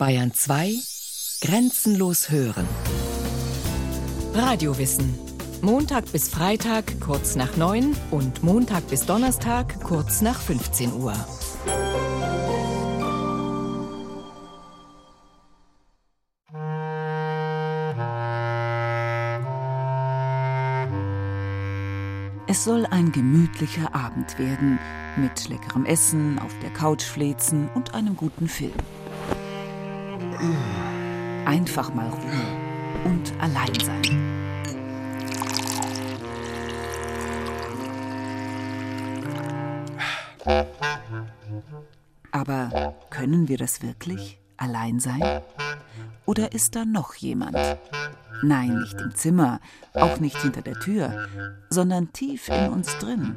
Bayern 2 Grenzenlos hören. Radiowissen. Montag bis Freitag kurz nach 9 und Montag bis Donnerstag kurz nach 15 Uhr. Es soll ein gemütlicher Abend werden, mit leckerem Essen, auf der Couch flezen und einem guten Film. Einfach mal Ruhe und allein sein. Aber können wir das wirklich? Allein sein? Oder ist da noch jemand? Nein, nicht im Zimmer, auch nicht hinter der Tür, sondern tief in uns drin.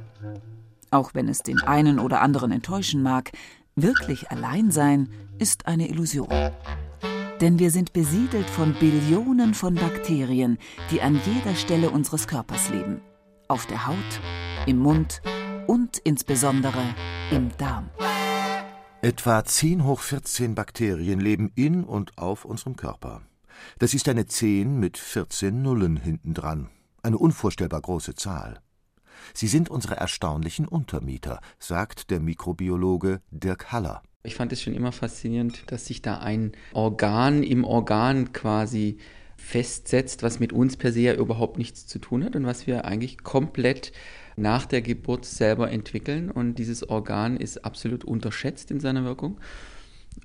Auch wenn es den einen oder anderen enttäuschen mag, wirklich allein sein ist eine Illusion. Denn wir sind besiedelt von Billionen von Bakterien, die an jeder Stelle unseres Körpers leben. Auf der Haut, im Mund und insbesondere im Darm. Etwa 10 hoch 14 Bakterien leben in und auf unserem Körper. Das ist eine 10 mit 14 Nullen hintendran. Eine unvorstellbar große Zahl. Sie sind unsere erstaunlichen Untermieter, sagt der Mikrobiologe Dirk Haller. Ich fand es schon immer faszinierend, dass sich da ein Organ im Organ quasi festsetzt, was mit uns per se ja überhaupt nichts zu tun hat und was wir eigentlich komplett nach der Geburt selber entwickeln. Und dieses Organ ist absolut unterschätzt in seiner Wirkung.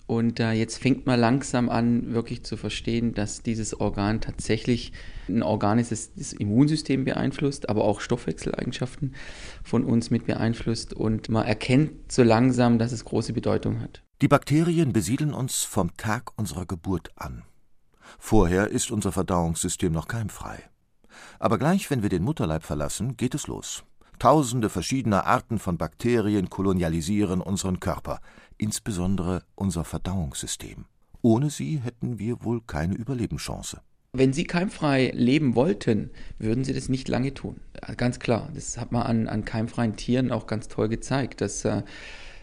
Und äh, jetzt fängt man langsam an, wirklich zu verstehen, dass dieses Organ tatsächlich ein Organ ist, das das Immunsystem beeinflusst, aber auch Stoffwechseleigenschaften von uns mit beeinflusst. Und man erkennt so langsam, dass es große Bedeutung hat. Die Bakterien besiedeln uns vom Tag unserer Geburt an. Vorher ist unser Verdauungssystem noch keimfrei. Aber gleich, wenn wir den Mutterleib verlassen, geht es los. Tausende verschiedener Arten von Bakterien kolonialisieren unseren Körper, insbesondere unser Verdauungssystem. Ohne sie hätten wir wohl keine Überlebenschance. Wenn Sie keimfrei leben wollten, würden Sie das nicht lange tun. Ganz klar. Das hat man an, an keimfreien Tieren auch ganz toll gezeigt, dass äh,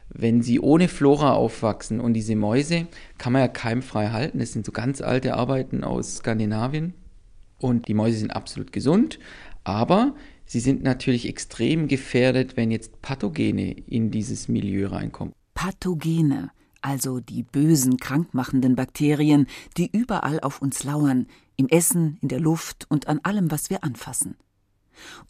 wenn sie ohne Flora aufwachsen und diese Mäuse kann man ja keimfrei halten. Das sind so ganz alte Arbeiten aus Skandinavien. Und die Mäuse sind absolut gesund, aber sie sind natürlich extrem gefährdet, wenn jetzt Pathogene in dieses Milieu reinkommen. Pathogene, also die bösen, krankmachenden Bakterien, die überall auf uns lauern, im Essen, in der Luft und an allem, was wir anfassen.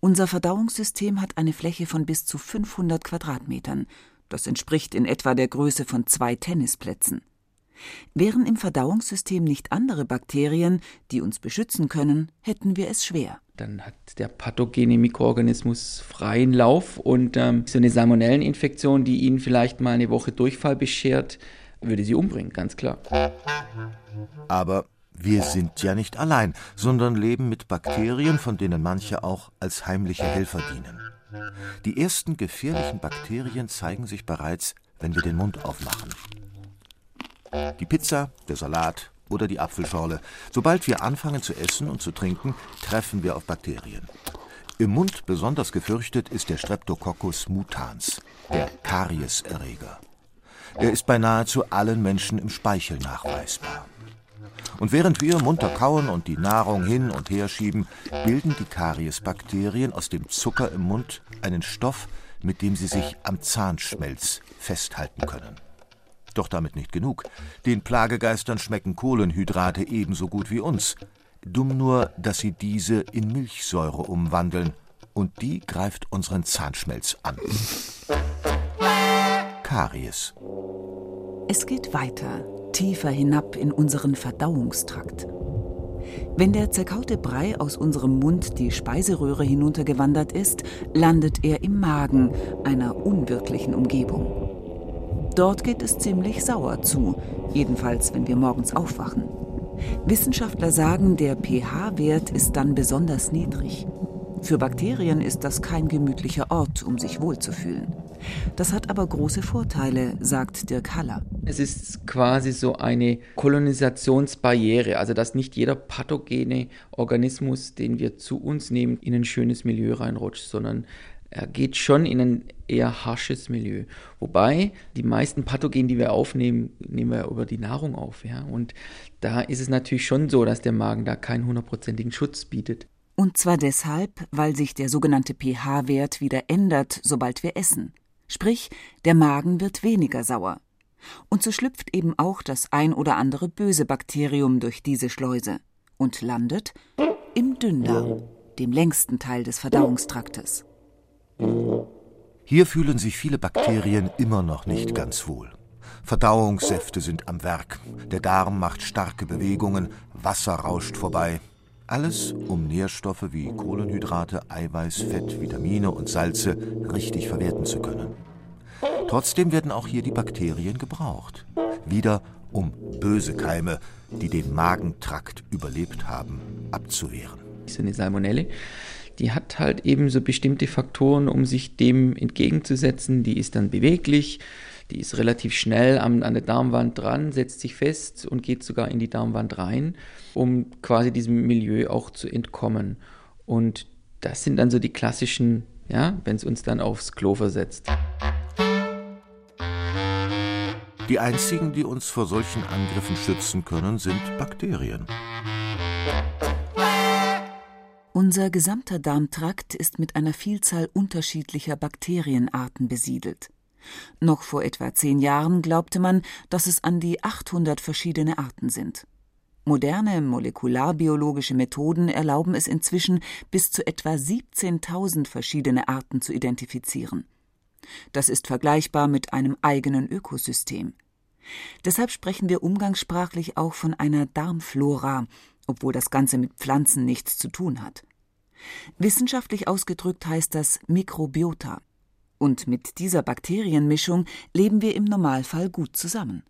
Unser Verdauungssystem hat eine Fläche von bis zu 500 Quadratmetern. Das entspricht in etwa der Größe von zwei Tennisplätzen. Wären im Verdauungssystem nicht andere Bakterien, die uns beschützen können, hätten wir es schwer. Dann hat der pathogene Mikroorganismus freien Lauf und ähm, so eine Salmonelleninfektion, die Ihnen vielleicht mal eine Woche Durchfall beschert, würde Sie umbringen, ganz klar. Aber wir sind ja nicht allein, sondern leben mit Bakterien, von denen manche auch als heimliche Helfer dienen. Die ersten gefährlichen Bakterien zeigen sich bereits, wenn wir den Mund aufmachen. Die Pizza, der Salat oder die Apfelschorle. Sobald wir anfangen zu essen und zu trinken, treffen wir auf Bakterien. Im Mund besonders gefürchtet ist der Streptococcus mutans, der Karieserreger. Er ist bei nahezu allen Menschen im Speichel nachweisbar. Und während wir munter kauen und die Nahrung hin und her schieben, bilden die Kariesbakterien aus dem Zucker im Mund einen Stoff, mit dem sie sich am Zahnschmelz festhalten können. Doch damit nicht genug. Den Plagegeistern schmecken Kohlenhydrate ebenso gut wie uns. Dumm nur, dass sie diese in Milchsäure umwandeln. Und die greift unseren Zahnschmelz an. Karies. Es geht weiter, tiefer hinab in unseren Verdauungstrakt. Wenn der zerkaute Brei aus unserem Mund die Speiseröhre hinuntergewandert ist, landet er im Magen, einer unwirklichen Umgebung. Dort geht es ziemlich sauer zu, jedenfalls wenn wir morgens aufwachen. Wissenschaftler sagen, der pH-Wert ist dann besonders niedrig. Für Bakterien ist das kein gemütlicher Ort, um sich wohlzufühlen. Das hat aber große Vorteile, sagt Dirk Haller. Es ist quasi so eine Kolonisationsbarriere, also dass nicht jeder pathogene Organismus, den wir zu uns nehmen, in ein schönes Milieu reinrutscht, sondern er geht schon in ein eher harsches Milieu. Wobei die meisten Pathogene, die wir aufnehmen, nehmen wir über die Nahrung auf. Ja? Und da ist es natürlich schon so, dass der Magen da keinen hundertprozentigen Schutz bietet. Und zwar deshalb, weil sich der sogenannte pH-Wert wieder ändert, sobald wir essen. Sprich, der Magen wird weniger sauer. Und so schlüpft eben auch das ein oder andere böse Bakterium durch diese Schleuse und landet im Dünndarm, dem längsten Teil des Verdauungstraktes. Hier fühlen sich viele Bakterien immer noch nicht ganz wohl. Verdauungssäfte sind am Werk, der Darm macht starke Bewegungen, Wasser rauscht vorbei. Alles, um Nährstoffe wie Kohlenhydrate, Eiweiß, Fett, Vitamine und Salze richtig verwerten zu können. Trotzdem werden auch hier die Bakterien gebraucht. Wieder um böse Keime, die den Magentrakt überlebt haben, abzuwehren. So eine Salmonelle die hat halt eben so bestimmte Faktoren, um sich dem entgegenzusetzen. Die ist dann beweglich, die ist relativ schnell an, an der Darmwand dran, setzt sich fest und geht sogar in die Darmwand rein, um quasi diesem Milieu auch zu entkommen. Und das sind dann so die klassischen, ja, wenn es uns dann aufs Klo versetzt. Die einzigen, die uns vor solchen Angriffen schützen können, sind Bakterien. Unser gesamter Darmtrakt ist mit einer Vielzahl unterschiedlicher Bakterienarten besiedelt. Noch vor etwa zehn Jahren glaubte man, dass es an die 800 verschiedene Arten sind. Moderne molekularbiologische Methoden erlauben es inzwischen, bis zu etwa 17.000 verschiedene Arten zu identifizieren. Das ist vergleichbar mit einem eigenen Ökosystem. Deshalb sprechen wir umgangssprachlich auch von einer Darmflora, obwohl das Ganze mit Pflanzen nichts zu tun hat. Wissenschaftlich ausgedrückt heißt das Mikrobiota. Und mit dieser Bakterienmischung leben wir im Normalfall gut zusammen.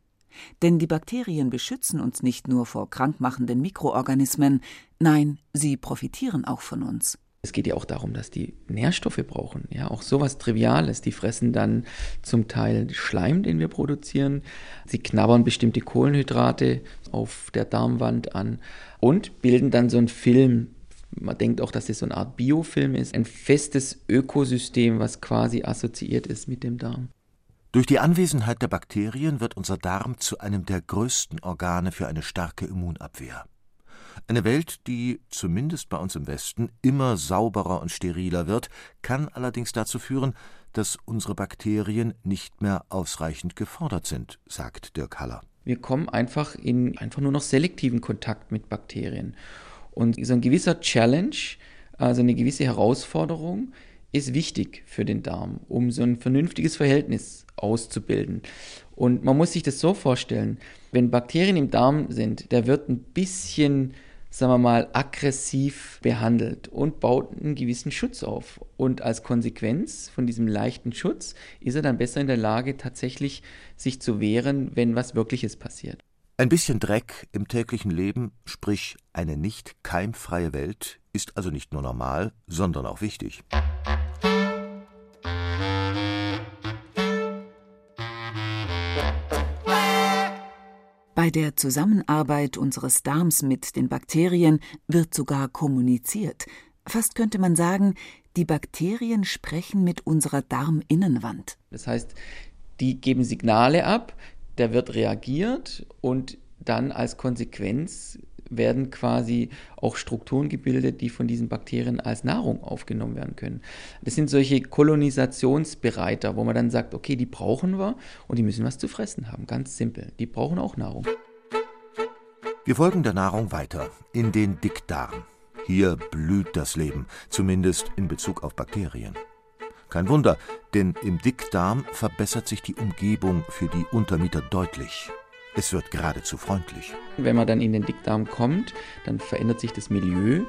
Denn die Bakterien beschützen uns nicht nur vor krankmachenden Mikroorganismen, nein, sie profitieren auch von uns. Es geht ja auch darum, dass die Nährstoffe brauchen. Ja, auch sowas Triviales. Die fressen dann zum Teil Schleim, den wir produzieren. Sie knabbern bestimmte Kohlenhydrate auf der Darmwand an und bilden dann so einen Film. Man denkt auch, dass das so eine Art Biofilm ist. Ein festes Ökosystem, was quasi assoziiert ist mit dem Darm. Durch die Anwesenheit der Bakterien wird unser Darm zu einem der größten Organe für eine starke Immunabwehr. Eine Welt, die, zumindest bei uns im Westen, immer sauberer und steriler wird, kann allerdings dazu führen, dass unsere Bakterien nicht mehr ausreichend gefordert sind, sagt Dirk Haller. Wir kommen einfach in einfach nur noch selektiven Kontakt mit Bakterien. Und so ein gewisser Challenge, also eine gewisse Herausforderung, ist wichtig für den Darm, um so ein vernünftiges Verhältnis auszubilden. Und man muss sich das so vorstellen, wenn Bakterien im Darm sind, der wird ein bisschen sagen wir mal, aggressiv behandelt und baut einen gewissen Schutz auf. Und als Konsequenz von diesem leichten Schutz ist er dann besser in der Lage, tatsächlich sich zu wehren, wenn was Wirkliches passiert. Ein bisschen Dreck im täglichen Leben, sprich eine nicht keimfreie Welt, ist also nicht nur normal, sondern auch wichtig. Bei der Zusammenarbeit unseres Darms mit den Bakterien wird sogar kommuniziert. Fast könnte man sagen, die Bakterien sprechen mit unserer Darminnenwand. Das heißt, die geben Signale ab, der wird reagiert und dann als Konsequenz werden quasi auch Strukturen gebildet, die von diesen Bakterien als Nahrung aufgenommen werden können. Das sind solche Kolonisationsbereiter, wo man dann sagt, okay, die brauchen wir und die müssen was zu fressen haben. Ganz simpel. Die brauchen auch Nahrung. Wir folgen der Nahrung weiter in den Dickdarm. Hier blüht das Leben, zumindest in Bezug auf Bakterien. Kein Wunder, denn im Dickdarm verbessert sich die Umgebung für die Untermieter deutlich. Es wird geradezu freundlich. Wenn man dann in den Dickdarm kommt, dann verändert sich das Milieu.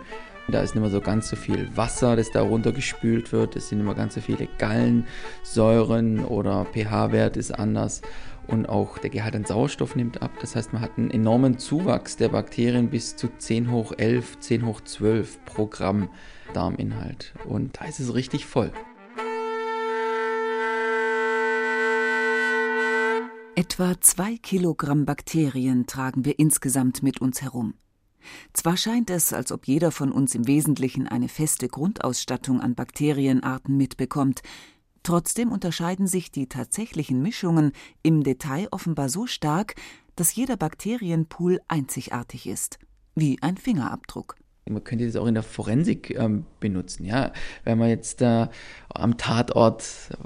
Da ist nicht mehr so ganz so viel Wasser, das da runtergespült wird. Es sind immer ganz so viele Gallensäuren oder pH-Wert ist anders. Und auch der Gehalt an Sauerstoff nimmt ab. Das heißt, man hat einen enormen Zuwachs der Bakterien bis zu 10 hoch 11, 10 hoch 12 pro Gramm Darminhalt. Und da ist es richtig voll. Etwa zwei Kilogramm Bakterien tragen wir insgesamt mit uns herum. Zwar scheint es, als ob jeder von uns im Wesentlichen eine feste Grundausstattung an Bakterienarten mitbekommt, trotzdem unterscheiden sich die tatsächlichen Mischungen im Detail offenbar so stark, dass jeder Bakterienpool einzigartig ist, wie ein Fingerabdruck. Man könnte das auch in der Forensik ähm, benutzen, ja. Wenn man jetzt äh, am Tatort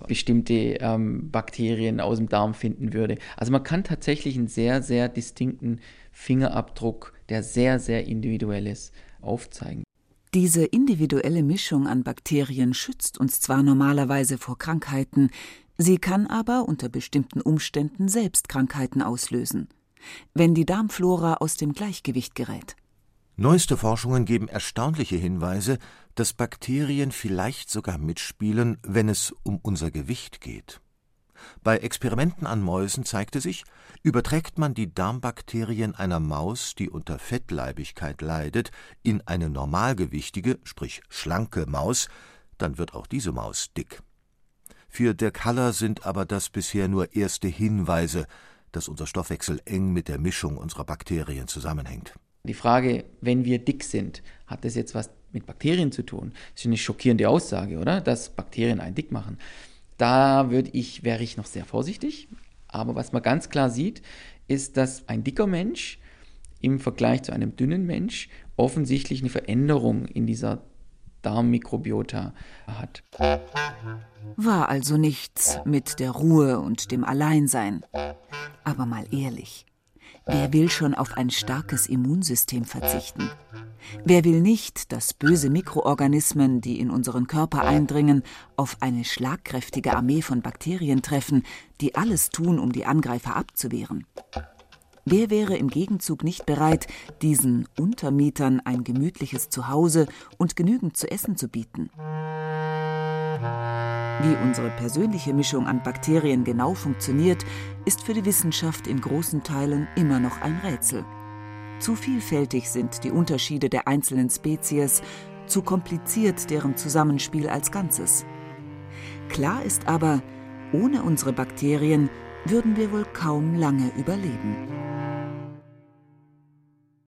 bestimmte ähm, Bakterien aus dem Darm finden würde. Also man kann tatsächlich einen sehr, sehr distinkten Fingerabdruck, der sehr, sehr individuell ist, aufzeigen. Diese individuelle Mischung an Bakterien schützt uns zwar normalerweise vor Krankheiten, sie kann aber unter bestimmten Umständen selbst Krankheiten auslösen, wenn die Darmflora aus dem Gleichgewicht gerät. Neueste Forschungen geben erstaunliche Hinweise, dass Bakterien vielleicht sogar mitspielen, wenn es um unser Gewicht geht. Bei Experimenten an Mäusen zeigte sich, überträgt man die Darmbakterien einer Maus, die unter Fettleibigkeit leidet, in eine normalgewichtige, sprich schlanke Maus, dann wird auch diese Maus dick. Für Dirk Haller sind aber das bisher nur erste Hinweise, dass unser Stoffwechsel eng mit der Mischung unserer Bakterien zusammenhängt. Die Frage, wenn wir dick sind, hat das jetzt was mit Bakterien zu tun? Das ist eine schockierende Aussage, oder? Dass Bakterien einen dick machen. Da würde ich, wäre ich noch sehr vorsichtig. Aber was man ganz klar sieht, ist, dass ein dicker Mensch im Vergleich zu einem dünnen Mensch offensichtlich eine Veränderung in dieser Darmmikrobiota hat. War also nichts mit der Ruhe und dem Alleinsein. Aber mal ehrlich, Wer will schon auf ein starkes Immunsystem verzichten? Wer will nicht, dass böse Mikroorganismen, die in unseren Körper eindringen, auf eine schlagkräftige Armee von Bakterien treffen, die alles tun, um die Angreifer abzuwehren? Wer wäre im Gegenzug nicht bereit, diesen Untermietern ein gemütliches Zuhause und genügend zu essen zu bieten? Wie unsere persönliche Mischung an Bakterien genau funktioniert, ist für die Wissenschaft in großen Teilen immer noch ein Rätsel. Zu vielfältig sind die Unterschiede der einzelnen Spezies, zu kompliziert deren Zusammenspiel als Ganzes. Klar ist aber, ohne unsere Bakterien würden wir wohl kaum lange überleben.